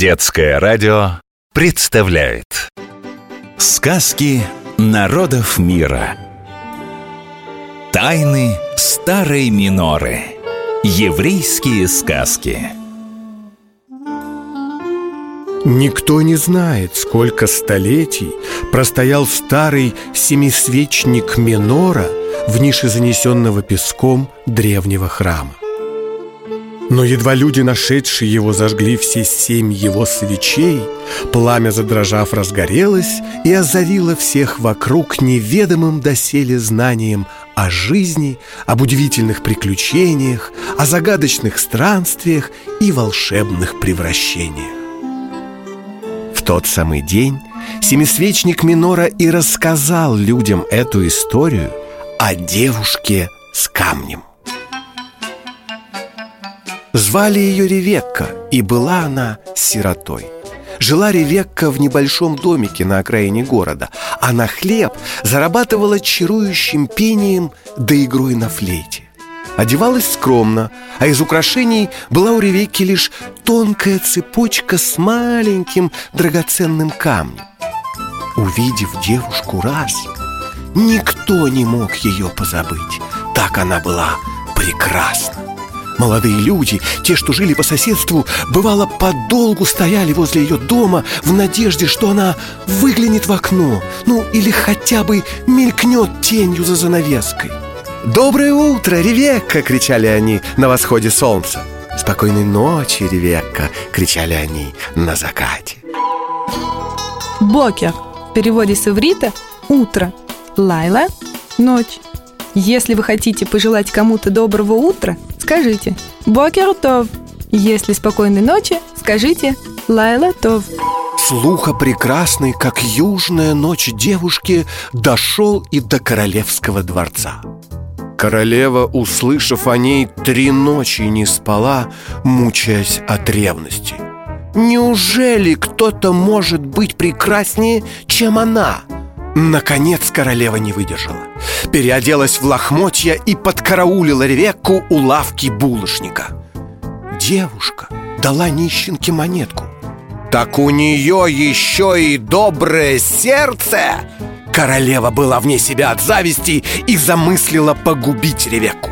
Детское радио представляет Сказки народов мира. Тайны старой миноры. Еврейские сказки. Никто не знает, сколько столетий простоял старый семисвечник Минора в нише занесенного песком древнего храма. Но едва люди, нашедшие его, зажгли все семь его свечей, пламя, задрожав, разгорелось и озарило всех вокруг неведомым доселе знанием о жизни, об удивительных приключениях, о загадочных странствиях и волшебных превращениях. В тот самый день семисвечник Минора и рассказал людям эту историю о девушке с камнем. Звали ее Ревекка, и была она сиротой. Жила Ревекка в небольшом домике на окраине города, а на хлеб зарабатывала чарующим пением да игрой на флейте. Одевалась скромно, а из украшений была у Ревекки лишь тонкая цепочка с маленьким драгоценным камнем. Увидев девушку раз, никто не мог ее позабыть. Так она была прекрасна. Молодые люди, те, что жили по соседству, бывало, подолгу стояли возле ее дома в надежде, что она выглянет в окно, ну или хотя бы мелькнет тенью за занавеской. «Доброе утро, Ревекка!» — кричали они на восходе солнца. «Спокойной ночи, Ревекка!» — кричали они на закате. Бокер в переводе с иврита «утро», Лайла – «ночь». Если вы хотите пожелать кому-то доброго утра, скажите «Бокер Тов». Если спокойной ночи, скажите «Лайла Тов». Слуха прекрасный, как южная ночь девушки, дошел и до королевского дворца. Королева, услышав о ней, три ночи не спала, мучаясь от ревности. Неужели кто-то может быть прекраснее, чем она? Наконец королева не выдержала. Переоделась в лохмотья и подкараулила Ревекку у лавки булочника. Девушка дала нищенке монетку. Так у нее еще и доброе сердце! Королева была вне себя от зависти и замыслила погубить Ревекку.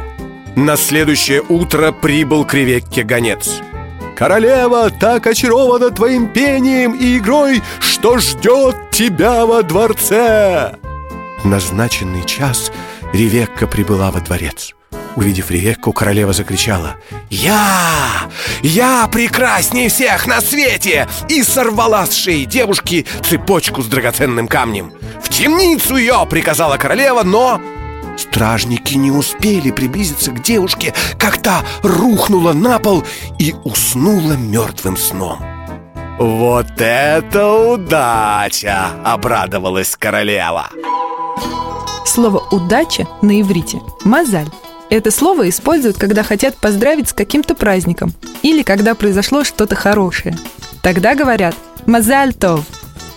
На следующее утро прибыл к Ревекке гонец Королева так очарована твоим пением и игрой, что ждет тебя во дворце!» В назначенный час Ревекка прибыла во дворец. Увидев Ревекку, королева закричала «Я! Я прекрасней всех на свете!» И сорвала с шеи девушки цепочку с драгоценным камнем «В темницу ее!» — приказала королева, но Стражники не успели приблизиться к девушке, как та рухнула на пол и уснула мертвым сном. «Вот это удача!» — обрадовалась королева. Слово «удача» на иврите – «мазаль». Это слово используют, когда хотят поздравить с каким-то праздником или когда произошло что-то хорошее. Тогда говорят «мазаль тов».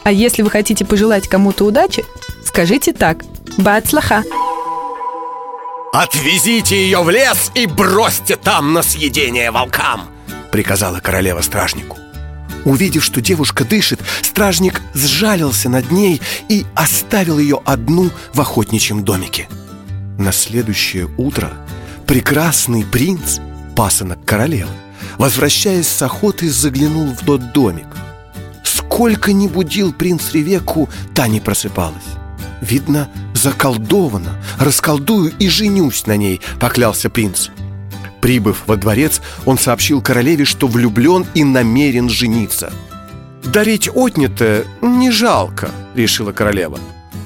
А если вы хотите пожелать кому-то удачи, скажите так «бацлаха». «Отвезите ее в лес и бросьте там на съедение волкам!» Приказала королева стражнику. Увидев, что девушка дышит, стражник сжалился над ней и оставил ее одну в охотничьем домике. На следующее утро прекрасный принц, пасынок королевы, возвращаясь с охоты, заглянул в тот домик. Сколько ни будил принц Ревекку, та не просыпалась. Видно, заколдована Расколдую и женюсь на ней, поклялся принц. Прибыв во дворец, он сообщил королеве, что влюблен и намерен жениться. «Дарить отнятое не жалко», — решила королева.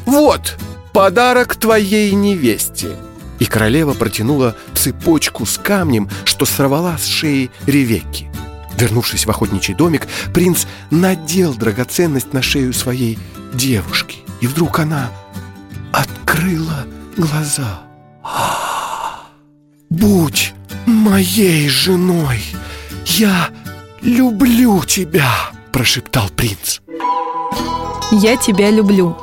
«Вот, подарок твоей невесте» И королева протянула цепочку с камнем, что сорвала с шеи Ревекки. Вернувшись в охотничий домик, принц надел драгоценность на шею своей девушки. И вдруг она открыла глаза. «Будь моей женой! Я люблю тебя!» – прошептал принц. «Я тебя люблю».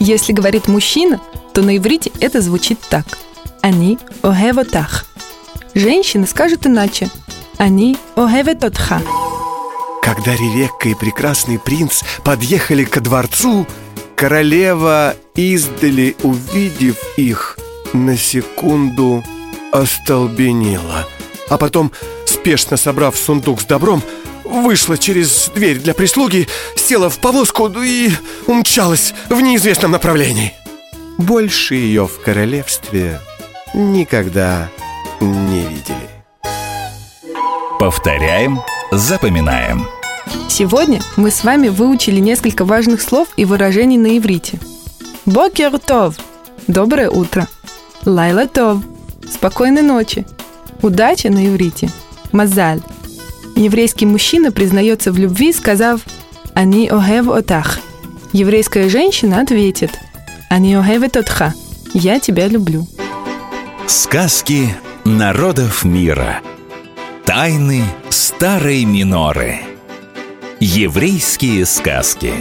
Если говорит мужчина, то на иврите это звучит так. Они огевотах. Женщина скажет иначе. Они огеветотха. Когда Ревекка и прекрасный принц подъехали ко дворцу, королева издали, увидев их, на секунду остолбенела. А потом, спешно собрав сундук с добром, вышла через дверь для прислуги, села в повозку и умчалась в неизвестном направлении. Больше ее в королевстве никогда не видели. Повторяем, запоминаем. Сегодня мы с вами выучили несколько важных слов и выражений на иврите. Бокер тов – доброе утро. Лайла тов – спокойной ночи. Удача на иврите – мазаль. Еврейский мужчина признается в любви, сказав «Ани огев отах». Еврейская женщина ответит «Ани огевет отха» – «Я тебя люблю». Сказки народов мира. Тайны старой миноры. Еврейские сказки.